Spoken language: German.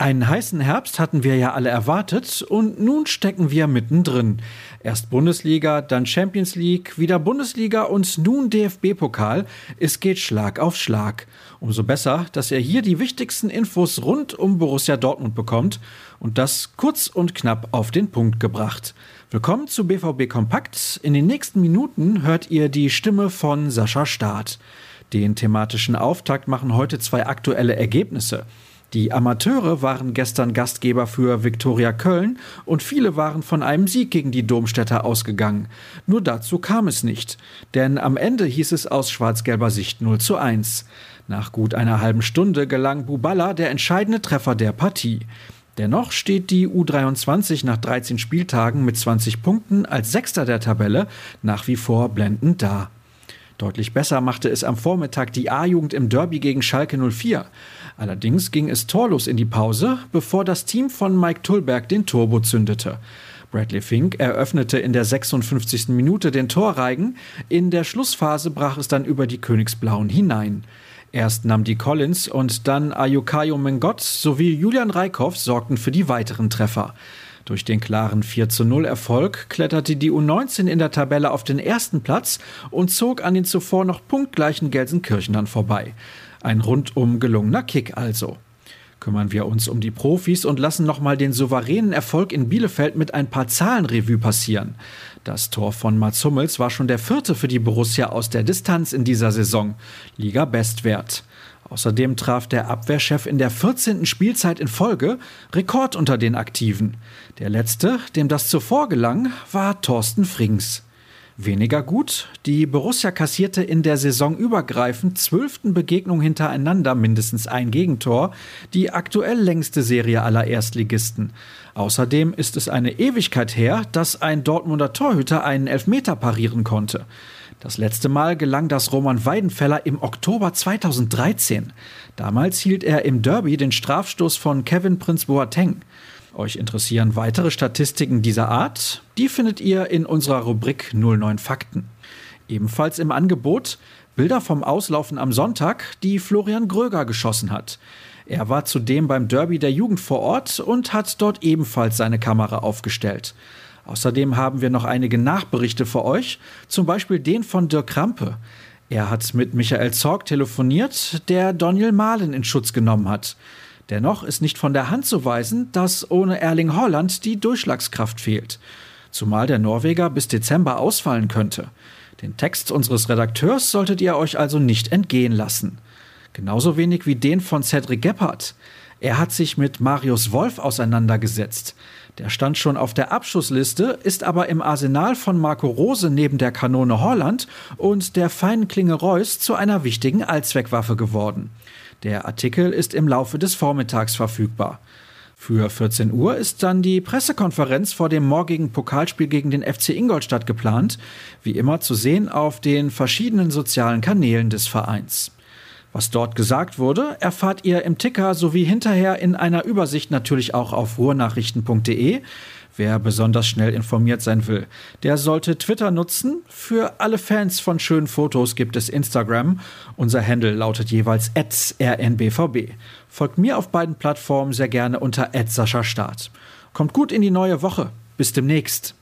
Einen heißen Herbst hatten wir ja alle erwartet und nun stecken wir mittendrin. Erst Bundesliga, dann Champions League, wieder Bundesliga und nun DFB-Pokal. Es geht Schlag auf Schlag. Umso besser, dass ihr hier die wichtigsten Infos rund um Borussia Dortmund bekommt und das kurz und knapp auf den Punkt gebracht. Willkommen zu BVB Kompakt. In den nächsten Minuten hört ihr die Stimme von Sascha Staat. Den thematischen Auftakt machen heute zwei aktuelle Ergebnisse. Die Amateure waren gestern Gastgeber für Viktoria Köln und viele waren von einem Sieg gegen die Domstädter ausgegangen. Nur dazu kam es nicht, denn am Ende hieß es aus schwarz-gelber Sicht 0 zu 1. Nach gut einer halben Stunde gelang Buballa der entscheidende Treffer der Partie. Dennoch steht die U23 nach 13 Spieltagen mit 20 Punkten als Sechster der Tabelle nach wie vor blendend da. Deutlich besser machte es am Vormittag die A-Jugend im Derby gegen Schalke 04. Allerdings ging es torlos in die Pause, bevor das Team von Mike Tullberg den Turbo zündete. Bradley Fink eröffnete in der 56. Minute den Torreigen. In der Schlussphase brach es dann über die Königsblauen hinein. Erst nahm die Collins und dann Ayukayo Mengot sowie Julian Reikhoff sorgten für die weiteren Treffer. Durch den klaren 4 zu 0 Erfolg kletterte die U19 in der Tabelle auf den ersten Platz und zog an den zuvor noch punktgleichen Gelsenkirchenern vorbei. Ein rundum gelungener Kick also. Kümmern wir uns um die Profis und lassen nochmal den souveränen Erfolg in Bielefeld mit ein paar Zahlen Revue passieren. Das Tor von Mats Hummels war schon der vierte für die Borussia aus der Distanz in dieser Saison. Liga Bestwert. Außerdem traf der Abwehrchef in der 14. Spielzeit in Folge Rekord unter den Aktiven. Der letzte, dem das zuvor gelang, war Thorsten Frings. Weniger gut, die Borussia kassierte in der Saison übergreifend zwölften Begegnung hintereinander mindestens ein Gegentor, die aktuell längste Serie aller Erstligisten. Außerdem ist es eine Ewigkeit her, dass ein Dortmunder Torhüter einen Elfmeter parieren konnte. Das letzte Mal gelang das Roman Weidenfeller im Oktober 2013. Damals hielt er im Derby den Strafstoß von Kevin Prince Boateng. Euch interessieren weitere Statistiken dieser Art? Die findet ihr in unserer Rubrik 09 Fakten. Ebenfalls im Angebot Bilder vom Auslaufen am Sonntag, die Florian Gröger geschossen hat. Er war zudem beim Derby der Jugend vor Ort und hat dort ebenfalls seine Kamera aufgestellt. Außerdem haben wir noch einige Nachberichte für euch, zum Beispiel den von Dirk Krampe. Er hat mit Michael Zorg telefoniert, der Daniel Mahlen in Schutz genommen hat. Dennoch ist nicht von der Hand zu weisen, dass ohne Erling Holland die Durchschlagskraft fehlt. Zumal der Norweger bis Dezember ausfallen könnte. Den Text unseres Redakteurs solltet ihr euch also nicht entgehen lassen. Genauso wenig wie den von Cedric Gebhardt. Er hat sich mit Marius Wolf auseinandergesetzt. Der stand schon auf der Abschussliste, ist aber im Arsenal von Marco Rose neben der Kanone Holland und der feinen Klinge Reus zu einer wichtigen Allzweckwaffe geworden. Der Artikel ist im Laufe des Vormittags verfügbar. Für 14 Uhr ist dann die Pressekonferenz vor dem morgigen Pokalspiel gegen den FC Ingolstadt geplant, wie immer zu sehen auf den verschiedenen sozialen Kanälen des Vereins. Was dort gesagt wurde, erfahrt ihr im Ticker sowie hinterher in einer Übersicht natürlich auch auf ruhrnachrichten.de. Wer besonders schnell informiert sein will, der sollte Twitter nutzen. Für alle Fans von schönen Fotos gibt es Instagram. Unser Handle lautet jeweils rnbvb. Folgt mir auf beiden Plattformen sehr gerne unter Start. Kommt gut in die neue Woche. Bis demnächst.